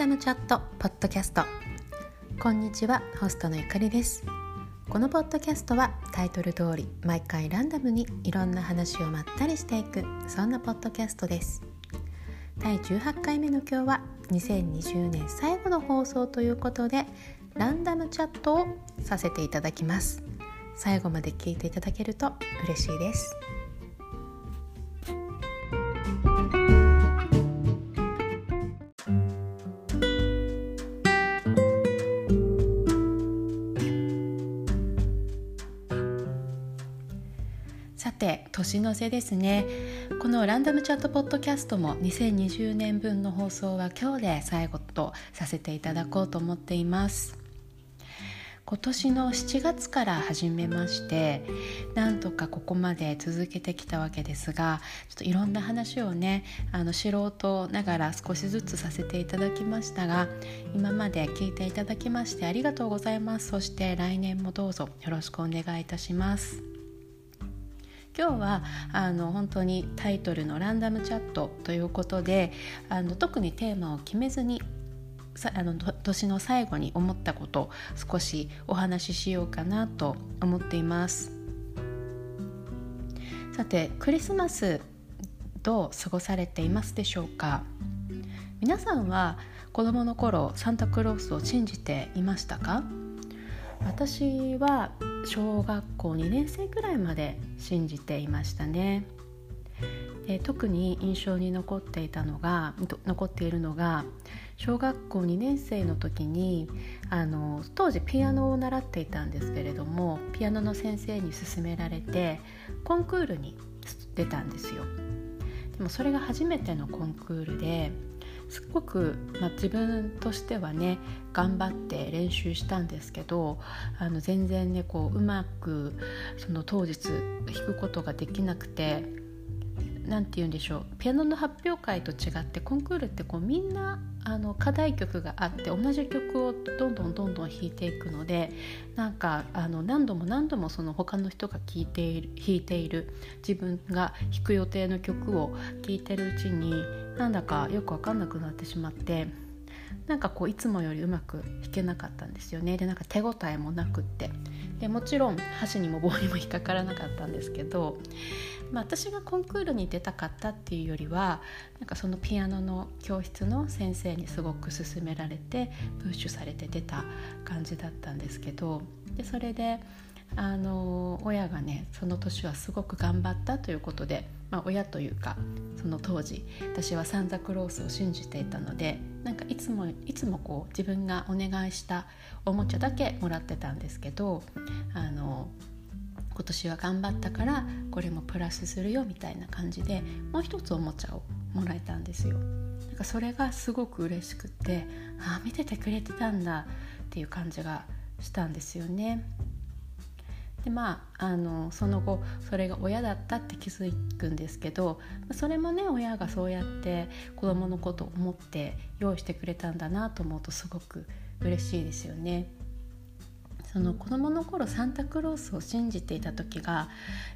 ダムチャットポッドキャストこんにちはホストのゆかりですこのポッドキャストはタイトル通り毎回ランダムにいろんな話をまったりしていくそんなポッドキャストです第18回目の今日は2020年最後の放送ということでランダムチャットをさせていただきます最後まで聞いていただけると嬉しいです年の瀬ですね。このランダムチャットポッドキャストも2020年分の放送は今日で最後とさせていただこうと思っています。今年の7月から始めましてなんとかここまで続けてきたわけですがちょっといろんな話をねあの素人ながら少しずつさせていただきましたが今まで聞いていただきましてありがとうございます。そして来年もどうぞよろしくお願いいたします。今日はあの本当にタイトルの「ランダムチャット」ということであの特にテーマを決めずにあの年の最後に思ったことを少しお話ししようかなと思っています。さてクリスマスどう過ごされていますでしょうか？皆さんは子供の頃サンタクロースを信じていましたか？私は小学校2年生くらいまで信じていましたね。で特に印象に残っていたのが残っているのが小学校2年生の時にあの当時ピアノを習っていたんですけれどもピアノの先生に勧められてコンクールに出たんですよ。でもそれが初めてのコンクールですっごく、まあ、自分としてはね頑張って練習したんですけどあの全然ねこううまくその当日弾くことができなくて何て言うんでしょう。ピアノの発表会と違ってコンクールってこうみんなあの課題曲があって同じ曲をどんどんどんどん弾いていくのでなんかあの何度も何度もその他の人が聴いている弾いている自分が弾く予定の曲を聴いてるうちになんだかよく分かんなくなってしまってなんかこういつもよりうまく弾けなかったんですよね。でなんか手応えもなくって。でもちろん箸にも棒にも引っかからなかったんですけどまあ、私がコンクールに出たかったっていうよりはなんかそのピアノの教室の先生にすごく勧められてプッシュされて出た感じだったんですけどでそれであの親がねその年はすごく頑張ったということで、まあ、親というかその当時私はサンタクロースを信じていたのでなんかいつもいつもこう自分がお願いしたおもちゃだけもらってたんですけどあの今年は頑張ったからこれもプラスするよみたいな感じでもう一つおもちゃをもらえたんですよ。なんかそれがすごく嬉しくってああ見ててくれてたんだっていう感じがしたんですよね。でまああのその後それが親だったって気づくんですけどそれもね親がそうやって子供のことを思って用意してくれたんだなと思うとすごく嬉しいですよね。その子供の頃サンタクロースを信じていた時が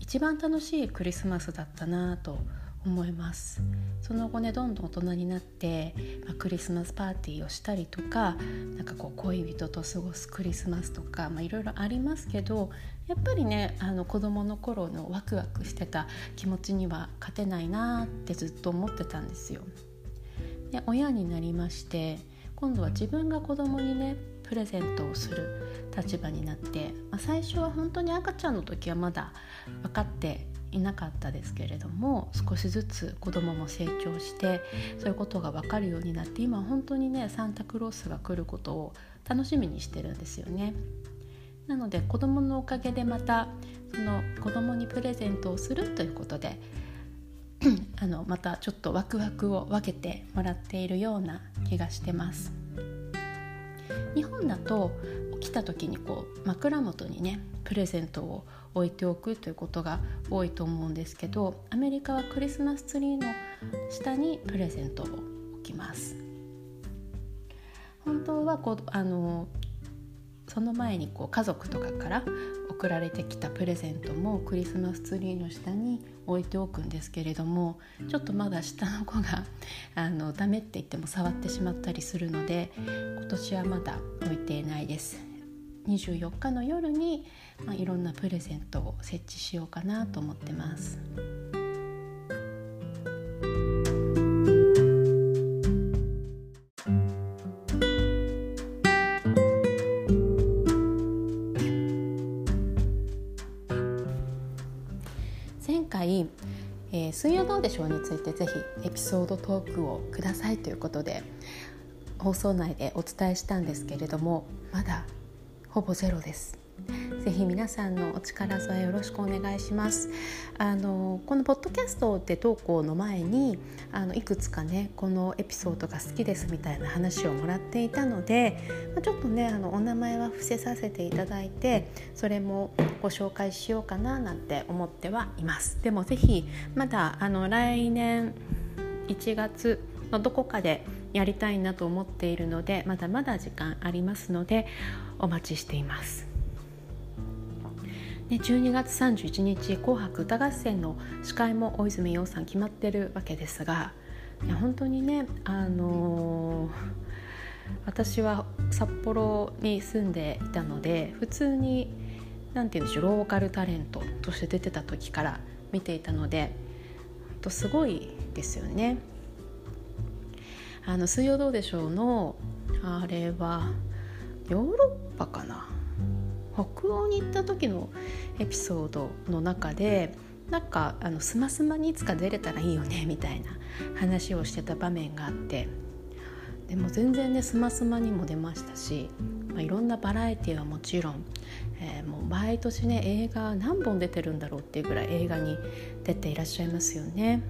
一番楽しいクリスマスだったなと思思いますその後ねどんどん大人になって、まあ、クリスマスパーティーをしたりとかなんかこう恋人と過ごすクリスマスとかまあいろいろありますけどやっぱりねあの子供の頃のワクワクしてた気持ちには勝てないなってずっと思ってたんですよ。で親になりまして今度は自分が子供にねプレゼントをする立場になって、まあ、最初は本当に赤ちゃんの時はまだ分かっていなかったですけれども少しずつ子供も成長してそういうことが分かるようになって今本当にねサンタクロースが来ることを楽しみにしてるんですよね。なので子供のおかげでまたその子供にプレゼントをするということで あのまたちょっとワクワクを分けてもらっているような気がしてます。日本だと起きた時にこう枕元にねプレゼントを置いておくということが多いと思うんですけどアメリカはクリスマスツリーの下にプレゼントを置きます。本当はこうあのその前にこう家族とかから送られてきたプレゼントもクリスマスツリーの下に置いておくんですけれどもちょっとまだ下の子があのダメって言っても触ってしまったりするので今年はまだ置いていないです。24日の夜に、まあ、いろんなプレゼントを設置しようかなと思ってます。前回、えー、水曜どうでしょうについてぜひエピソードトークをくださいということで放送内でお伝えしたんですけれどもまだほぼゼロです。ぜひ皆さんのお力添えよろしくお願いします。あのこのポッドキャストで投稿の前にあのいくつかねこのエピソードが好きですみたいな話をもらっていたのでちょっとねあのお名前は伏せさせていただいてそれもご紹介しようかななんて思ってはいます。でもぜひまだあの来年1月のどこかでやりたいなと思っているのでまだまだ時間ありますのでお待ちしています。で12月31日「紅白歌合戦」の司会も大泉洋さん決まってるわけですがいや本当にねあのー、私は札幌に住んでいたので普通に何て言うんでしょうローカルタレントとして出てた時から見ていたので本当すごいですよね。あの「水曜どうでしょうの」あれはヨーロッパかな？北欧に行った時のエピソードの中でなんかあのスマスマにいつか出れたらいいよねみたいな話をしてた場面があってでも全然ねスマスマにも出ましたし、まあ、いろんなバラエティーはもちろん、えー、もう毎年ね映画何本出てるんだろうっていうぐらい映画に出ていらっしゃいますよね。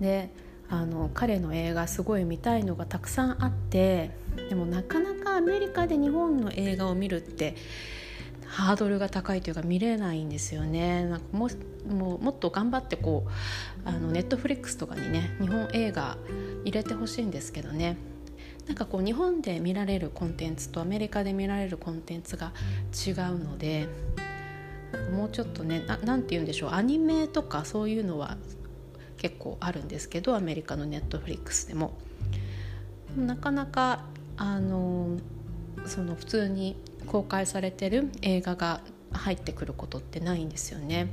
であの彼の映画すごい見たいのがたくさんあってでもなかなかアメリカで日本の映画を見るってハードルが高いというか見れないんですよね。なんかもももっと頑張ってこうあのネットフリックスとかにね日本映画入れてほしいんですけどね。なんかこう日本で見られるコンテンツとアメリカで見られるコンテンツが違うのでもうちょっとね何て言うんでしょう。アニメとかそういうのは結構あるんですけどアメリカのネットフリックスでも。なかなかあのその普通に公開されてる映画が入ってくることってないんですよね。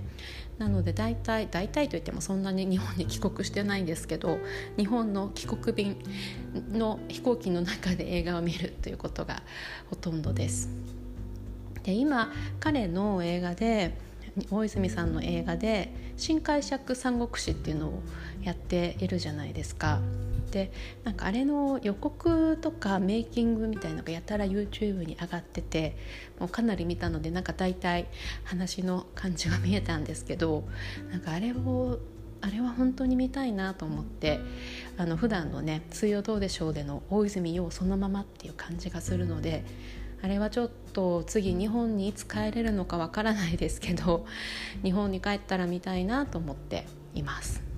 なので大体大体といってもそんなに日本に帰国してないんですけど日本の帰国便の飛行機の中で映画を見るということがほとんどです。で今彼の映画で大泉さんの映画で「新解釈三国志」っていうのをやっているじゃないですか。でなんかあれの予告とかメイキングみたいのがやたら YouTube に上がっててもうかなり見たのでなんか大体話の感じが見えたんですけどなんかあれをあれは本当に見たいなと思ってあの普段のね「水曜どうでしょう」での大泉洋そのままっていう感じがするのであれはちょっと次日本にいつ帰れるのかわからないですけど日本に帰ったら見たいなと思っています。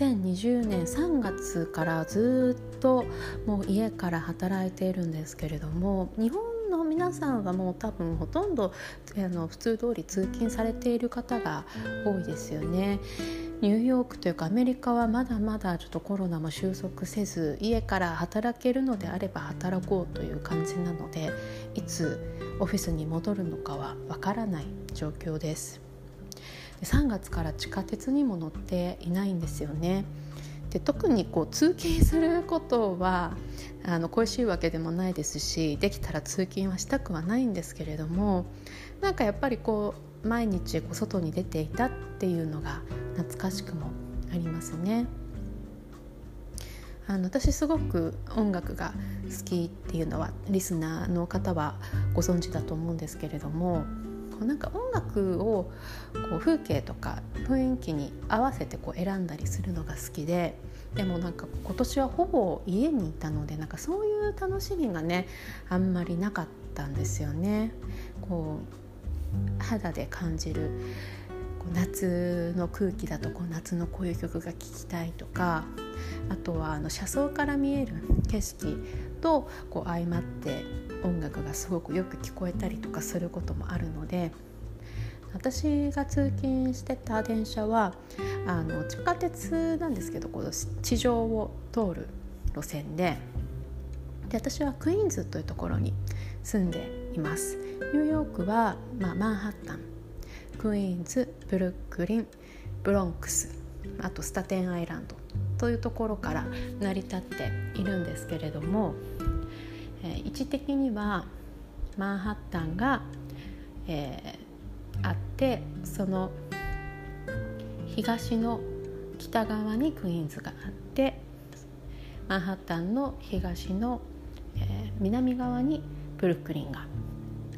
2020年3月からずっともう家から働いているんですけれども日本の皆さんはもう多分ほとんどあの普通通り通勤されている方が多いですよね。ニューヨークというかアメリカはまだまだちょっとコロナも収束せず家から働けるのであれば働こうという感じなのでいつオフィスに戻るのかはわからない状況です。で3月から地下鉄にも乗っていないんですよね。で特にこう通勤することはあの恋しいわけでもないですしできたら通勤はしたくはないんですけれどもなんかやっぱりこう毎日こう外に出ていたっていうのが懐かしくもありますね。あの私すごく音楽が好きっていうのはリスナーの方はご存知だと思うんですけれどもうなんか音楽をこう風景とか雰囲気に合わせてこう選んだりするのが好きででもなんか今年はほぼ家にいたのでなんかそういう楽しみがねあんまりなかったんですよね。こう肌で感じる夏の空気だとこう夏のこういう曲が聴きたいとかあとはあの車窓から見える景色とこう相まって音楽がすごくよく聞こえたりとかすることもあるので私が通勤してた電車はあの地下鉄なんですけどこの地上を通る路線でで私はクイーンズというところに住んでいます。ニューヨークは、まあ、マンハッタンクイーンズブルックリンブロンクスあとスタテンアイランドというところから成り立っているんですけれども、えー、位置的にはマンハッタンが、えー、あってその東の北側にクイーンズがあってマンハッタンの東の、えー、南側にブルックリンが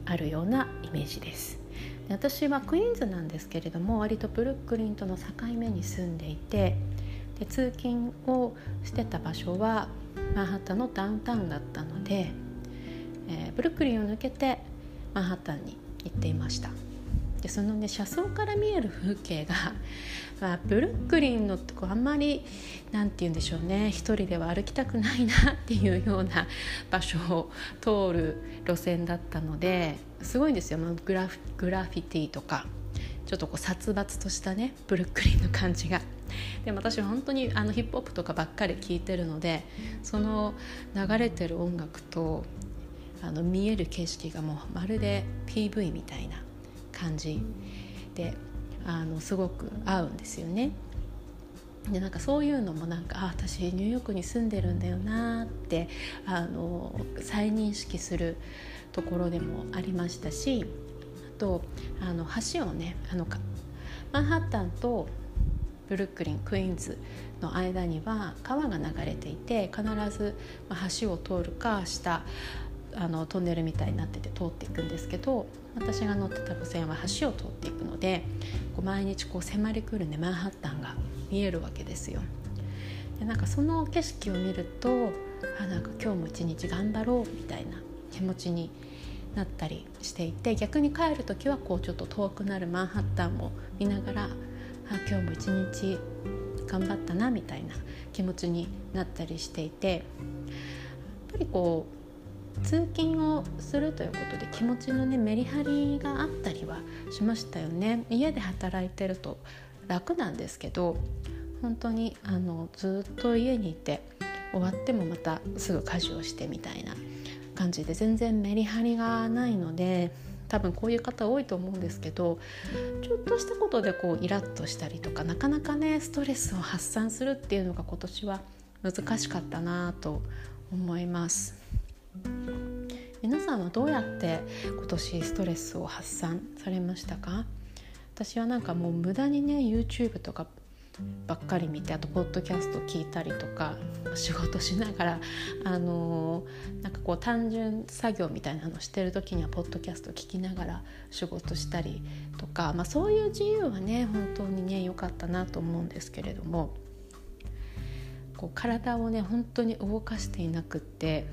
あるようなイメージです。私はクイーンズなんですけれども割とブルックリンとの境目に住んでいてで通勤をしてた場所はマンハッタンのダウンタウンだったので、えー、ブルックリンを抜けてマンハッタンに行っていました。でそのね車窓から見える風景が、まあ、ブルックリンのとこあんまり何て言うんでしょうね。一人では歩きたくないなっていうような場所を通る路線だったのですごいんですよ。グラフグラフィティとか。ちょっとこう殺伐としたねブルックリンの感じが。でも私本当にあのヒップホップとかばっかり聴いてるのでその流れてる音楽とあの見える景色がもうまるで PV みたいな感じであのすごく合うんですよね。でなんかそういうのもなんかあ私ニューヨークに住んでるんだよなってあの再認識するところでもありましたしとあの橋をねあのマンハッタンとブルックリンクイーンズの間には川が流れていて必ず橋を通るか下あのトンネルみたいになってて通っていくんですけど私が乗ってた路線は橋を通っていくのでこう毎日こう迫り来るねマンハッタンが見えるわけですよ。でなんかその景色を見るとあなんか今日も一日頑張ろうみたいな気持ちになったりしていて逆に帰る時はこうちょっと遠くなるマンハッタンも見ながらあ今日も一日頑張ったなみたいな気持ちになったりしていてやっぱりこう通勤をするということで気持ちのねメリハリがあったりはしましたよね。家で働いてると楽なんですけど本当にあのずっと家にいて終わってもまたすぐ家事をしてみたいな感じで全然メリハリがないので多分こういう方多いと思うんですけどちょっとしたことでこうイラッとしたりとかなかなかねストレスを発散するっていうのが今年は難しかったなと思います。皆さんはどうやって今年ストレスを発散されましたか？私はなんかもう無駄にね YouTube とかばっかり見てあとポッドキャスト聞いたりとか仕事しながらあのー、なんかこう単純作業みたいなのしてる時にはポッドキャスト聞きながら仕事したりとか、まあ、そういう自由はね本当にね良かったなと思うんですけれどもこう体をね本当に動かしていなくって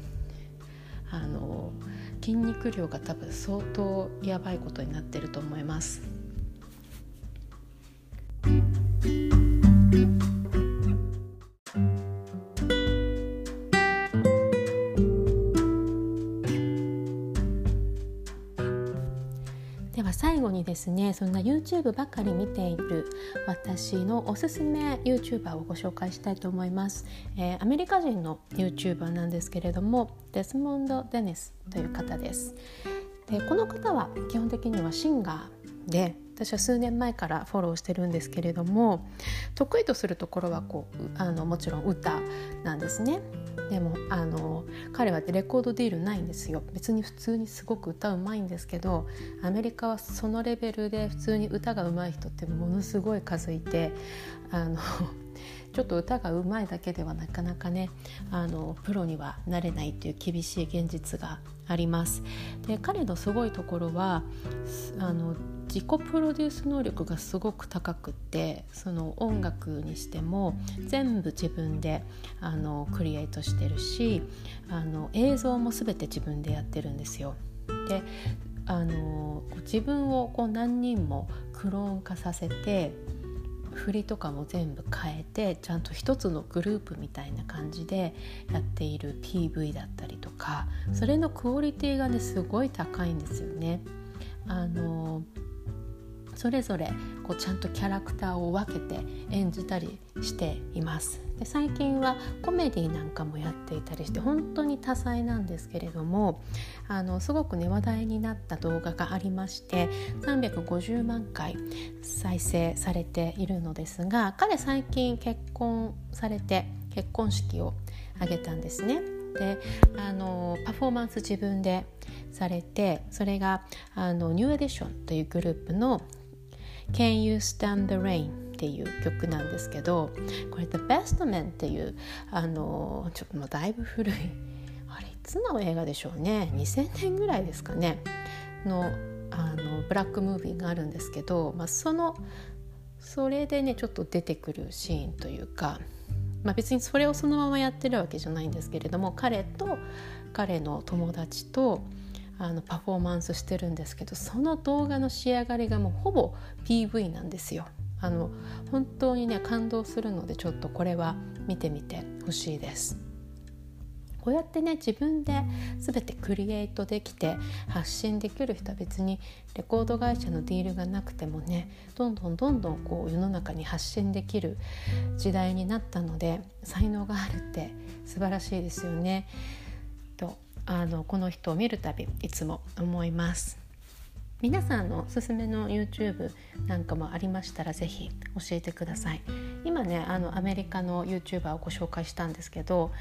あの筋肉量が多分相当やばいことになってると思います。では最後にですねそんな YouTube ばかり見ている私のおすすめ YouTuber をご紹介したいと思います、えー、アメリカ人の YouTuber なんですけれどもデスモンド・デニスという方です。でこの方は基本的にはシンガーで私は数年前からフォローしてるんですけれども得意とするところはこうあのもちろん歌なんですねでもあの彼はレコードディールないんですよ別に普通にすごく歌うまいんですけどアメリカはそのレベルで普通に歌がうまい人ってものすごい数いてあの ちょっと歌がうまいだけではなかなかねあのプロにはなれないという厳しい現実があります。で彼のすごいところはあの自己プロデュース能力がすごく高くてその音楽にしても全部自分であのクリエイトしてるしあの映像も全て自分でやってるんですよ。であの自分をこう何人もクローン化させて振りとかも全部変えてちゃんと一つのグループみたいな感じでやっている PV だったりとかそれのクオリティがねすごい高いんですよね。あのそれぞれこうちゃんとキャラクターを分けて演じたりしていますで最近はコメディなんかもやっていたりして本当に多彩なんですけれどもあのすごくね話題になった動画がありまして350万回再生されているのですが彼最近結婚されて結婚式を挙げたんですね。であのパフォーマンス自分でされてそれがあのニューエディションというグループの Can You Stand the Rain っていう曲なんですけどこれ The Best Man っていうあのちょっともうだいぶ古いあれいつの映画でしょうね。2000年ぐらいですかね。のあのブラックムービーがあるんですけど、まあ、そのそれでねちょっと出てくるシーンというか、まあ、別にそれをそのままやってるわけじゃないんですけれども彼と彼の友達とあのパフォーマンスしてるんですけどその動画の仕上がりがもうほぼ PV なんですよ。あの本当にね感動するのでちょっとこれは見てみてほしいです。こうやってね自分で全てクリエイトできて発信できる人は別にレコード会社のディールがなくてもねどんどんどんどんこう世の中に発信できる時代になったので才能があるって素晴らしいですよね。あのこの人を見るたびいつも思います。皆さんのおすすめの YouTube なんかもありましたら是非教えてください。今ねあのアメリカの YouTuber をご紹介したんですけど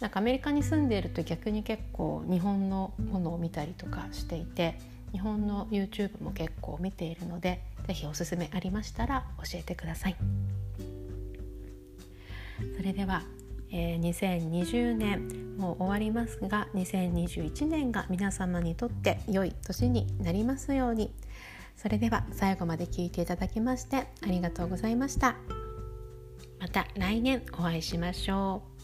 なんかアメリカに住んでいると逆に結構日本のものを見たりとかしていて日本の YouTube も結構見ているので是非おすすめありましたら教えてください。それではえー、2020年もう終わりますが2021年が皆様にとって良い年になりますように。それでは最後まで聞いていただきましてありがとうございました。また来年お会いしましょう。